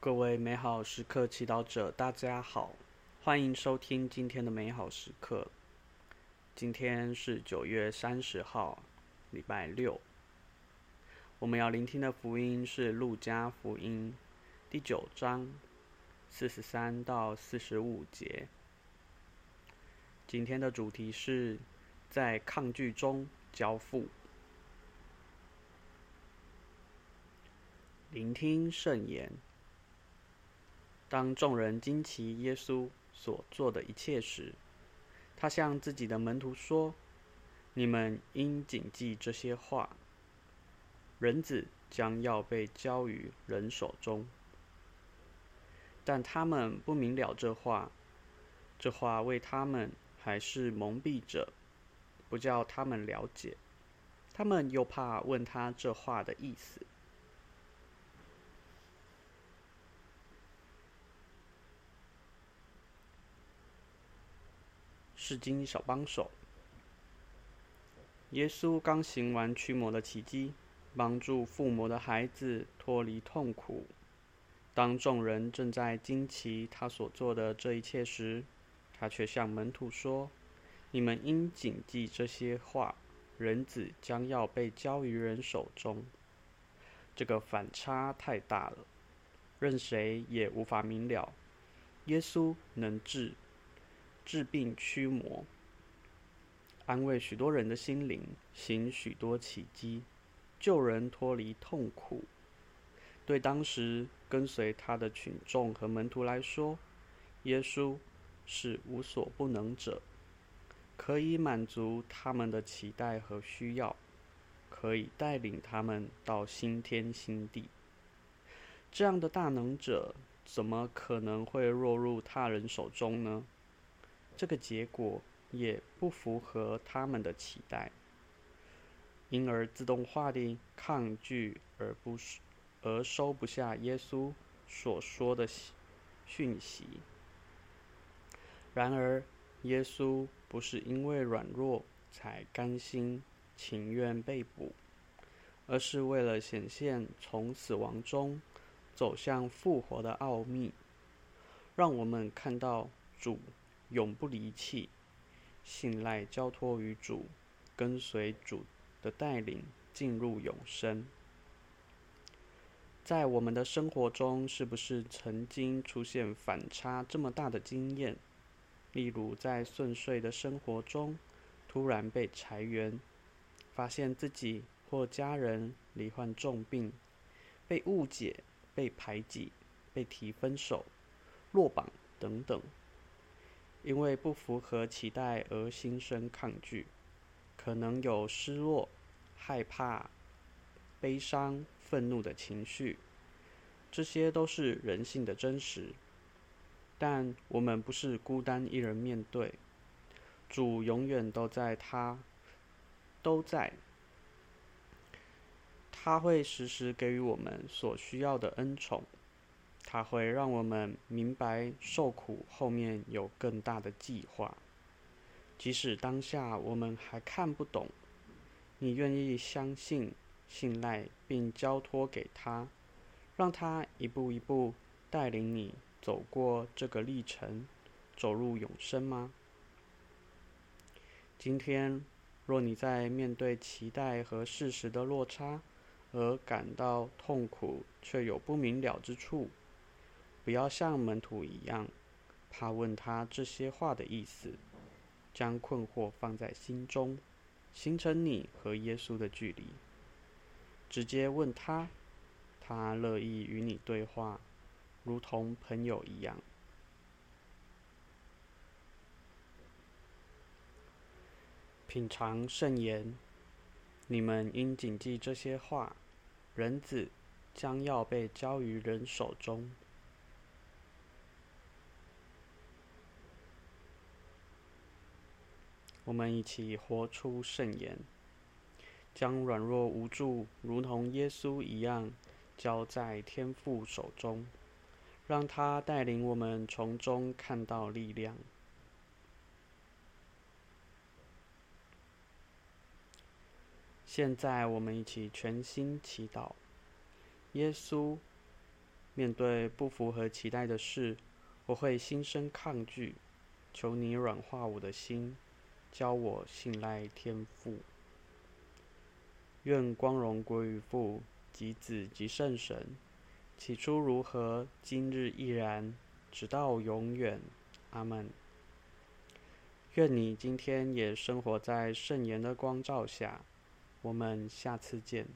各位美好时刻祈祷者，大家好，欢迎收听今天的美好时刻。今天是九月三十号，礼拜六。我们要聆听的福音是《路加福音》第九章四十三到四十五节。今天的主题是在抗拒中交付。聆听圣言。当众人惊奇耶稣所做的一切时，他向自己的门徒说：“你们应谨记这些话。人子将要被交于人手中。”但他们不明了这话，这话为他们还是蒙蔽着，不叫他们了解。他们又怕问他这话的意思。至今小帮手，耶稣刚行完驱魔的奇迹，帮助附魔的孩子脱离痛苦。当众人正在惊奇他所做的这一切时，他却向门徒说：“你们应谨记这些话，人子将要被交于人手中。”这个反差太大了，任谁也无法明了。耶稣能治。治病驱魔，安慰许多人的心灵，行许多奇迹，救人脱离痛苦。对当时跟随他的群众和门徒来说，耶稣是无所不能者，可以满足他们的期待和需要，可以带领他们到新天新地。这样的大能者，怎么可能会落入他人手中呢？这个结果也不符合他们的期待，因而自动化的抗拒，而不是而收不下耶稣所说的讯息。然而，耶稣不是因为软弱才甘心情愿被捕，而是为了显现从死亡中走向复活的奥秘，让我们看到主。永不离弃，信赖交托于主，跟随主的带领进入永生。在我们的生活中，是不是曾经出现反差这么大的经验？例如，在顺遂的生活中，突然被裁员，发现自己或家人罹患重病，被误解、被排挤、被提分手、落榜等等。因为不符合期待而心生抗拒，可能有失落、害怕、悲伤、愤怒的情绪，这些都是人性的真实。但我们不是孤单一人面对，主永远都在他，都在，他会时时给予我们所需要的恩宠。它会让我们明白受苦后面有更大的计划，即使当下我们还看不懂，你愿意相信、信赖并交托给他，让他一步一步带领你走过这个历程，走入永生吗？今天，若你在面对期待和事实的落差而感到痛苦，却有不明了之处，不要像门徒一样，怕问他这些话的意思，将困惑放在心中，形成你和耶稣的距离。直接问他，他乐意与你对话，如同朋友一样。品尝圣言，你们应谨记这些话，人子将要被交于人手中。我们一起活出圣言，将软弱无助如同耶稣一样交在天父手中，让他带领我们从中看到力量。现在，我们一起全心祈祷：耶稣，面对不符合期待的事，我会心生抗拒。求你软化我的心，教我信赖天父。愿光荣归于父及子及圣神，起初如何，今日亦然，直到永远。阿门。愿你今天也生活在圣言的光照下。我们下次见。